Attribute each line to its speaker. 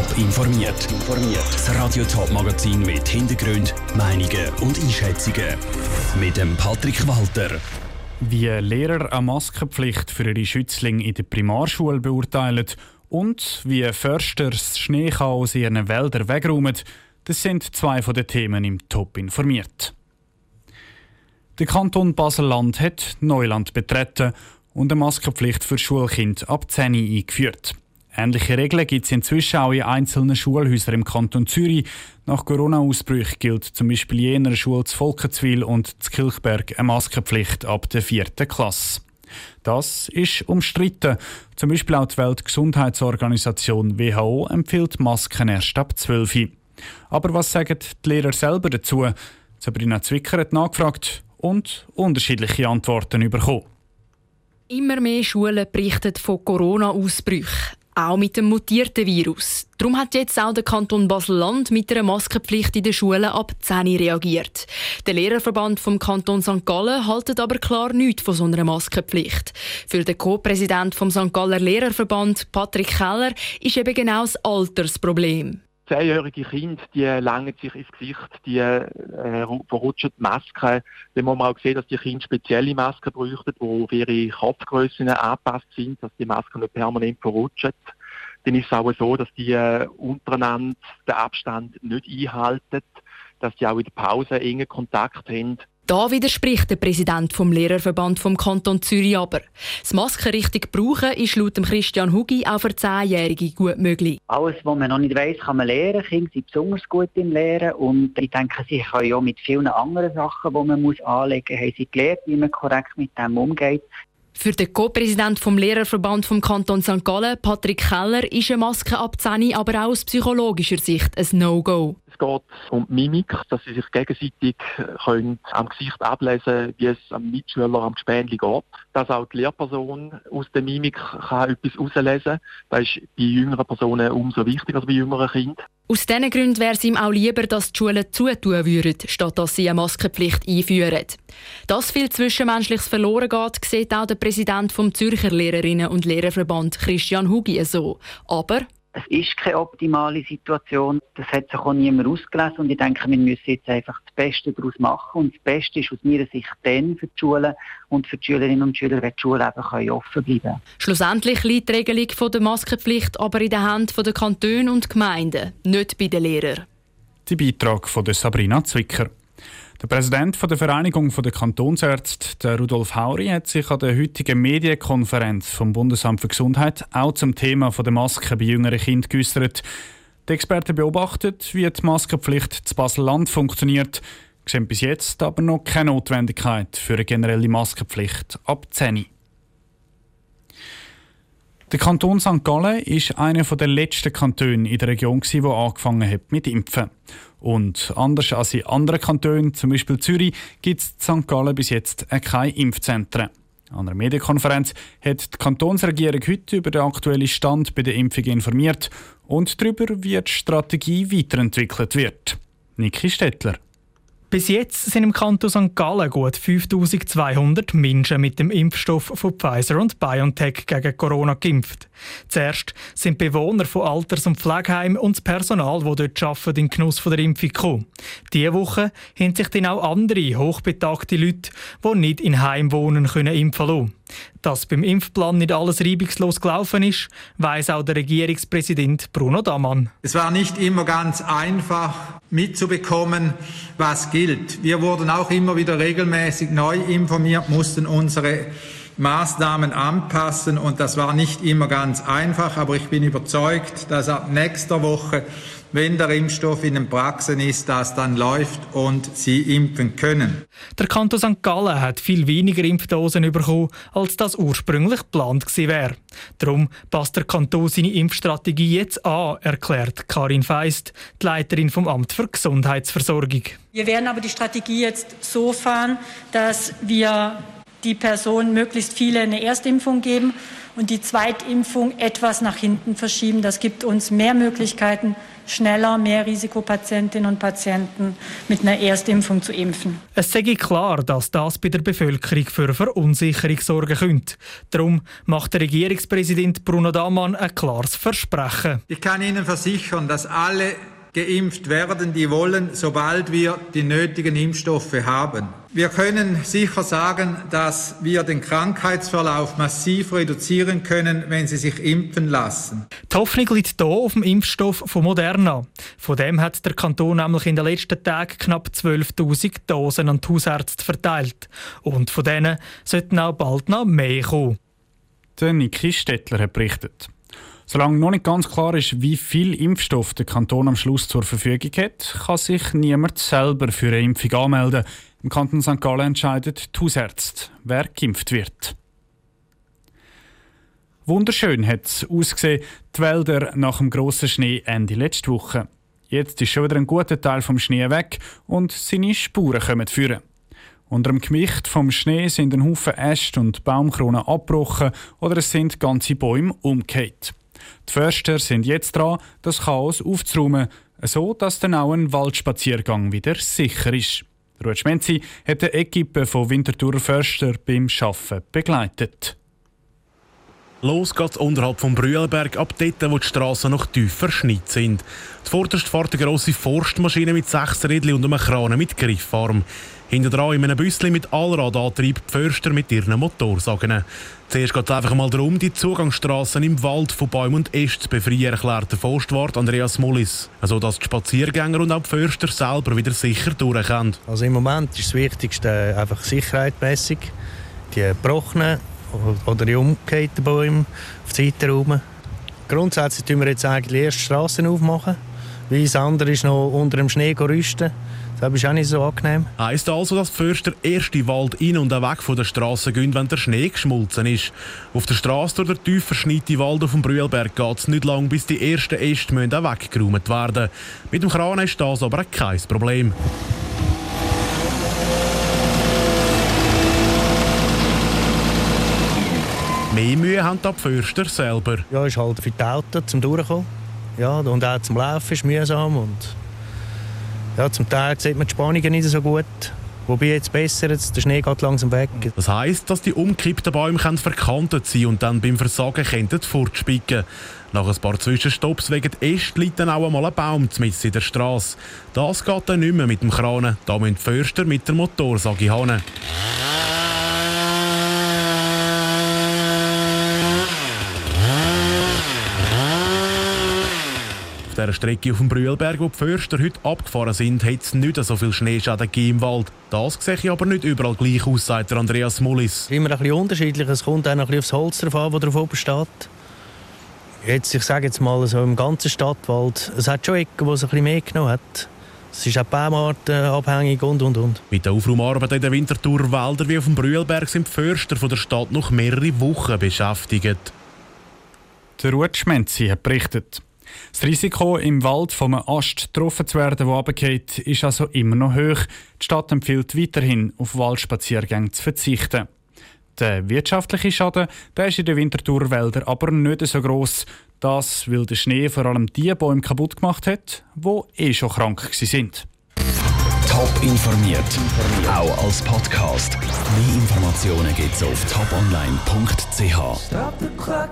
Speaker 1: Top informiert. Das Radio Top Magazin mit Hintergrund, Meinungen und Einschätzungen mit dem Patrick Walter.
Speaker 2: Wie Lehrer eine Maskenpflicht für ihre Schützlinge in der Primarschule beurteilen und wie Förster das Schneechaos in ihren Wäldern wegräumen, das sind zwei von den Themen im Top informiert. Der Kanton Basel-Land hat Neuland betreten und eine Maskenpflicht für Schulkinder ab 10 eingeführt. Ähnliche Regeln gibt es inzwischen auch in einzelnen Schulhäusern im Kanton Zürich. Nach Corona-Ausbrüchen gilt zum Beispiel jener Schule zu Volkenzwil und zu Kilchberg eine Maskenpflicht ab der vierten Klasse. Das ist umstritten. Zum Beispiel auch die Weltgesundheitsorganisation WHO empfiehlt Masken erst ab 12. Aber was sagen die Lehrer selber dazu? Sabrina Zwicker hat nachgefragt und unterschiedliche Antworten bekommen.
Speaker 3: Immer mehr Schulen berichten von Corona-Ausbrüchen, auch mit dem mutierten Virus. Darum hat jetzt auch der Kanton Basel-Land mit einer Maskenpflicht in den Schulen ab 10 reagiert. Der Lehrerverband vom Kanton St. Gallen haltet aber klar nichts von so einer Maskenpflicht. Für den Co-Präsident vom St. Galler Lehrerverband, Patrick Keller, ist eben genau das Altersproblem
Speaker 4: zehnjährige Kinder, die langen sich ins Gesicht, die äh, verrutschen die Masken. Dann muss man auch sehen, dass die Kinder spezielle Masken bräuchten, die auf ihre Kopfgrößen angepasst sind, dass die Masken nicht permanent verrutschen. Dann ist es auch so, dass die äh, untereinander den Abstand nicht einhalten, dass die auch in der Pause engen Kontakt haben.
Speaker 3: Da widerspricht der Präsident vom Lehrerverband vom Kanton Zürich aber. Das Masken richtig brauchen ist laut Christian Hugi auch für Zehnjährige gut möglich.
Speaker 5: Alles, was man noch nicht weiß, kann man lernen. Kinder sind besonders gut im Lehren und ich denke, sie können ja mit vielen anderen Sachen, die man muss anlegen muss, haben sie gelernt, wie man korrekt mit dem umgeht.
Speaker 3: Für den Co-Präsident vom Lehrerverband vom Kanton St. Gallen, Patrick Keller, ist eine Maske ab 10 aber auch aus psychologischer Sicht ein No-Go.
Speaker 4: Geht um Mimik, dass sie sich gegenseitig können am Gesicht ablesen können, wie es am Mitschüler am Gespänli geht. Dass auch die Lehrperson aus der Mimik kann etwas herauslesen kann. Das ist bei jüngeren Personen umso wichtiger als bei jüngeren Kindern.
Speaker 3: Aus diesen Gründen wäre es ihm auch lieber, dass die Schulen zutun würden, statt dass sie eine Maskenpflicht einführen. Dass viel Zwischenmenschliches verloren geht, sieht auch der Präsident vom Zürcher Lehrerinnen- und Lehrerverband Christian Hugi so. Aber
Speaker 5: es ist keine optimale Situation. Das hat sich auch niemand ausgelesen. Und ich denke, wir müssen jetzt einfach das Beste daraus machen. Und das Beste ist aus meiner Sicht dann für die Schulen und für die Schülerinnen und Schüler, wenn die Schulen eben offen bleiben können.
Speaker 3: Schlussendlich liegt die Regelung der Maskenpflicht aber in den Händen der Kantone und Gemeinden, nicht bei den Lehrern.
Speaker 2: Der Beitrag von Sabrina Zwicker. Der Präsident der Vereinigung der Kantonsärzte, Rudolf Hauri, hat sich an der heutigen Medienkonferenz vom Bundesamt für Gesundheit auch zum Thema der Masken bei jüngeren Kindern geäußert. Die Experten beobachten, wie die Maskenpflicht zu Basel-Land funktioniert, sehen bis jetzt aber noch keine Notwendigkeit für eine generelle Maskenpflicht ab 10. Der Kanton St. Gallen ist einer der letzten Kantone in der Region, der angefangen hat mit Impfen. Und anders als in anderen Kantonen, zum Beispiel Zürich, gibt es in St. Gallen bis jetzt keine Impfzentren. An einer Medienkonferenz hat die Kantonsregierung heute über den aktuellen Stand bei der Impfung informiert und darüber, wie die Strategie weiterentwickelt wird. Niki Stettler.
Speaker 6: Bis jetzt sind im Kanton St. Gallen gut 5200 Menschen mit dem Impfstoff von Pfizer und BioNTech gegen Corona geimpft. Zuerst sind Bewohner von Alters- und Pflegeheimen und das Personal, das dort arbeiten, in den Genuss der Impfung gekommen. Diese Woche haben sich dann auch andere hochbetagte Leute, die nicht in Heim wohnen, können impfen lassen. Dass beim Impfplan nicht alles reibungslos gelaufen ist, weiß auch der Regierungspräsident Bruno Damann.
Speaker 7: Es war nicht immer ganz einfach mitzubekommen, was gilt. Wir wurden auch immer wieder regelmäßig neu informiert, mussten unsere Maßnahmen anpassen und das war nicht immer ganz einfach, aber ich bin überzeugt, dass ab nächster Woche wenn der Impfstoff in den Praxen ist, das dann läuft und sie impfen können.
Speaker 6: Der Kanton St. Gallen hat viel weniger Impfdosen bekommen, als das ursprünglich geplant wäre. Darum passt der Kanton seine Impfstrategie jetzt an, erklärt Karin Feist, die Leiterin vom Amt für Gesundheitsversorgung.
Speaker 8: Wir werden aber die Strategie jetzt so fahren, dass wir die Person möglichst viele eine Erstimpfung geben und die Zweitimpfung etwas nach hinten verschieben. Das gibt uns mehr Möglichkeiten, schneller mehr Risikopatientinnen und Patienten mit einer Erstimpfung zu impfen.
Speaker 6: Es sei klar, dass das bei der Bevölkerung für Verunsicherung sorgen könnte. Darum macht der Regierungspräsident Bruno Damann ein klares Versprechen.
Speaker 7: Ich kann Ihnen versichern, dass alle geimpft werden, die wollen, sobald wir die nötigen Impfstoffe haben. Wir können sicher sagen, dass wir den Krankheitsverlauf massiv reduzieren können, wenn sie sich impfen lassen.
Speaker 6: Die Hoffnung liegt hier auf dem Impfstoff von Moderna. Von dem hat der Kanton nämlich in den letzten Tagen knapp 12.000 Dosen an die Hausärzte verteilt. Und von denen sollten auch bald noch mehr kommen.
Speaker 2: Der Niki Stettler hat berichtet. Solange noch nicht ganz klar ist, wie viel Impfstoff der Kanton am Schluss zur Verfügung hat, kann sich niemand selber für eine Impfung anmelden. Im Kanton St. Gallen entscheidet die Hausärzte, wer geimpft wird. Wunderschön hat es ausgesehen, die Wälder nach dem grossen Schnee Ende letzte Woche. Jetzt ist schon wieder ein guter Teil vom Schnee weg und seine Spuren kommen führen. Unter dem Gewicht vom Schnee sind ein Haufen Äste und Baumkronen abgebrochen oder es sind ganze Bäume umgekehrt. Die Förster sind jetzt dran, das Chaos aufzuräumen, so dass dann auch Waldspaziergang wieder sicher ist. Ruud Schmenzi hat die Equipe von Winterthur Förster beim Arbeiten begleitet.
Speaker 9: Los geht's unterhalb vom Brühlberg, ab dort, wo die Strassen noch tiefer verschneit sind. Zuvorderst fährt eine grosse Forstmaschine mit sechs Rädchen und einem Kran mit Griffarm. Hinter dran in einem Büsschen mit Allradantrieb die Förster mit ihren Motorsagen. Zuerst geht es einfach mal darum, die Zugangsstraßen im Wald von Bäumen und Ästen zu befreien, erklärt der Forstwart Andreas Mullis. Also dass die Spaziergänger und auch die Förster selber wieder sicher durchkommen.
Speaker 10: Also im Moment ist das Wichtigste einfach sicherheitsmässig. Die gebrochenen oder die umgekehrten Bäume auf die Seite rum. Grundsätzlich tun wir jetzt eigentlich erst Straßen aufmachen, weil das andere ist noch unter dem Schnee rüsten. Das ist auch nicht so angenehm.
Speaker 9: Heisst also, dass die Förster erst in den Wald rein und weg von der Straße gehen, wenn der Schnee geschmolzen ist. Auf der Straße durch den tief verschneiten Wald auf dem Brühlberg geht es nicht lang, bis die ersten Äste weggeräumt werden Mit dem Kran ist das aber kein Problem. Mehr Mühe haben die Förster selber.
Speaker 10: Ja, ist halt für die Autos zum Durchkommen. Ja, und auch zum Laufen ist mühsam. Und ja, zum Teil sieht man die Spannungen nicht so gut. Wobei jetzt besser, jetzt der Schnee geht langsam weg.
Speaker 9: Das heisst, dass die umgekippten Bäume verkantet sein und dann beim Versagen könnten fortspicken. Nach ein paar Zwischenstopps wegen Äst liegt dann auch einmal ein Baum mitten in der Straße. Das geht dann nicht mehr mit dem Kranen. Da müssen die Förster mit der Motorsage haben. Dieser Strecke auf dem Brühlberg, wo die Förster heute abgefahren sind, hat es nicht so viel Schneeschäden im Wald. Das sehe ich aber nicht überall gleich aus, sagt Andreas Mullis.
Speaker 10: Immer ein bisschen unterschiedlich. Es kommt auch noch ein bisschen aufs Holz drauf an, das drauf oben steht. Jetzt, ich sage jetzt mal, so im ganzen Stadtwald, es hat schon Ecken, wo es ein bisschen mehr genommen hat. Es ist auch Baumarten abhängig und, und, und.
Speaker 9: Mit der Aufraumarbeit in den Winterthur-Wäldern wie auf dem Brühlberg sind die Förster von der Stadt noch mehrere Wochen beschäftigt.
Speaker 2: Der Schmenzi hat berichtet. Das Risiko, im Wald einem Ast getroffen zu werden, der runterfällt, ist also immer noch hoch. Die Stadt empfiehlt weiterhin, auf Waldspaziergänge zu verzichten. Der wirtschaftliche Schaden der ist in den Winterthurwäldern aber nicht so gross. Das, weil der Schnee vor allem die Bäume kaputt gemacht hat, die eh schon krank sind.
Speaker 1: Top informiert, auch als Podcast. Mehr Informationen gibt es auf toponline.ch.